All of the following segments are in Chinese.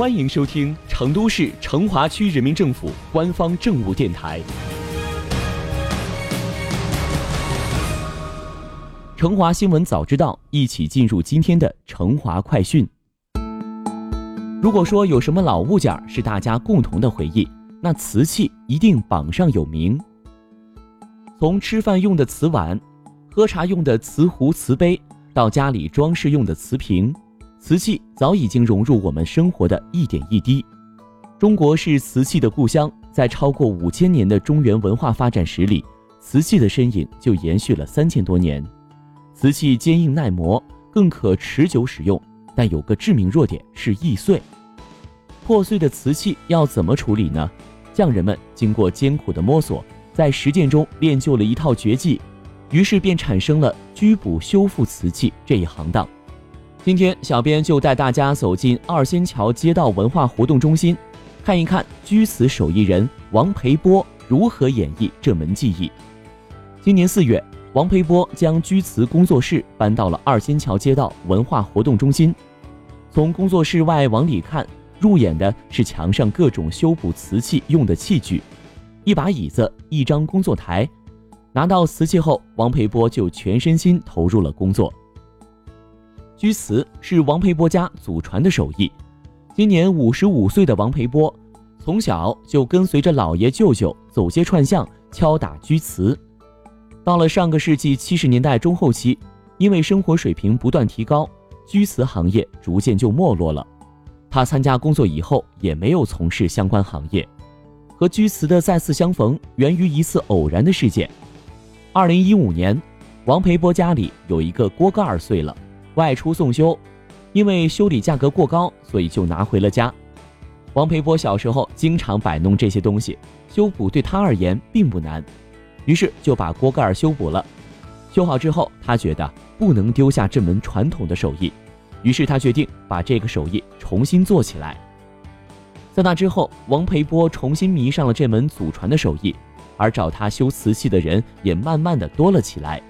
欢迎收听成都市成华区人民政府官方政务电台《成华新闻早知道》，一起进入今天的成华快讯。如果说有什么老物件是大家共同的回忆，那瓷器一定榜上有名。从吃饭用的瓷碗，喝茶用的瓷壶、瓷杯，到家里装饰用的瓷瓶。瓷器早已经融入我们生活的一点一滴。中国是瓷器的故乡，在超过五千年的中原文化发展史里，瓷器的身影就延续了三千多年。瓷器坚硬耐磨，更可持久使用，但有个致命弱点是易碎。破碎的瓷器要怎么处理呢？匠人们经过艰苦的摸索，在实践中练就了一套绝技，于是便产生了居补修复瓷器这一行当。今天，小编就带大家走进二仙桥街道文化活动中心，看一看居瓷手艺人王培波如何演绎这门技艺。今年四月，王培波将居瓷工作室搬到了二仙桥街道文化活动中心。从工作室外往里看，入眼的是墙上各种修补瓷器用的器具，一把椅子，一张工作台。拿到瓷器后，王培波就全身心投入了工作。居瓷是王培波家祖传的手艺。今年五十五岁的王培波，从小就跟随着姥爷舅舅走街串巷敲打居瓷。到了上个世纪七十年代中后期，因为生活水平不断提高，居瓷行业逐渐就没落了。他参加工作以后，也没有从事相关行业。和居瓷的再次相逢，源于一次偶然的事件。二零一五年，王培波家里有一个锅盖碎了。外出送修，因为修理价格过高，所以就拿回了家。王培波小时候经常摆弄这些东西，修补对他而言并不难，于是就把锅盖修补了。修好之后，他觉得不能丢下这门传统的手艺，于是他决定把这个手艺重新做起来。在那之后，王培波重新迷上了这门祖传的手艺，而找他修瓷器的人也慢慢的多了起来。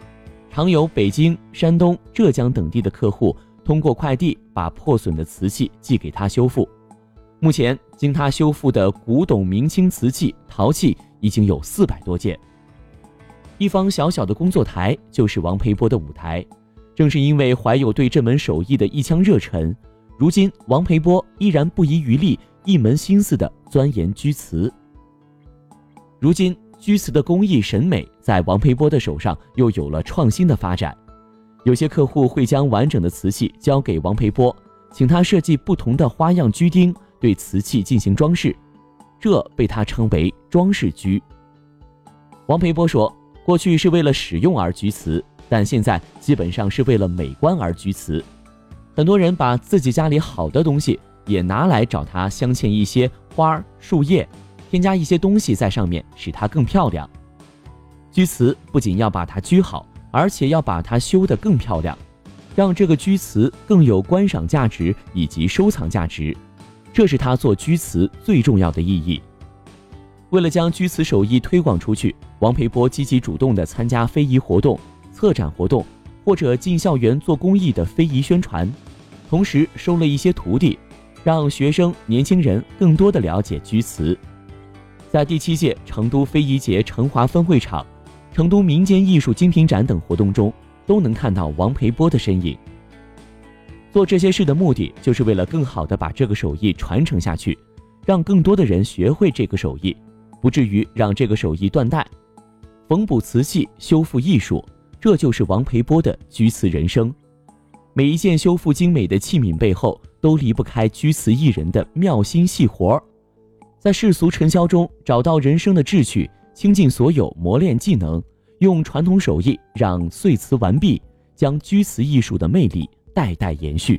常有北京、山东、浙江等地的客户通过快递把破损的瓷器寄给他修复。目前，经他修复的古董、明清瓷器、陶器已经有四百多件。一方小小的工作台就是王培波的舞台。正是因为怀有对这门手艺的一腔热忱，如今王培波依然不遗余力、一门心思地钻研居瓷。如今。居瓷的工艺审美在王培波的手上又有了创新的发展，有些客户会将完整的瓷器交给王培波，请他设计不同的花样居钉，对瓷器进行装饰，这被他称为装饰居。王培波说，过去是为了使用而居瓷，但现在基本上是为了美观而居瓷。很多人把自己家里好的东西也拿来找他镶嵌一些花树叶。添加一些东西在上面，使它更漂亮。居瓷不仅要把它居好，而且要把它修得更漂亮，让这个居瓷更有观赏价值以及收藏价值，这是他做居瓷最重要的意义。为了将居瓷手艺推广出去，王培波积极主动地参加非遗活动、策展活动，或者进校园做公益的非遗宣传，同时收了一些徒弟，让学生、年轻人更多地了解居瓷。在第七届成都非遗节成华分会场、成都民间艺术精品展等活动中，都能看到王培波的身影。做这些事的目的，就是为了更好的把这个手艺传承下去，让更多的人学会这个手艺，不至于让这个手艺断代。缝补瓷器、修复艺术，这就是王培波的居瓷人生。每一件修复精美的器皿背后，都离不开居瓷艺人的妙心细活儿。在世俗尘嚣中找到人生的志趣，倾尽所有磨练技能，用传统手艺让碎瓷完毕，将居瓷艺术的魅力代代延续。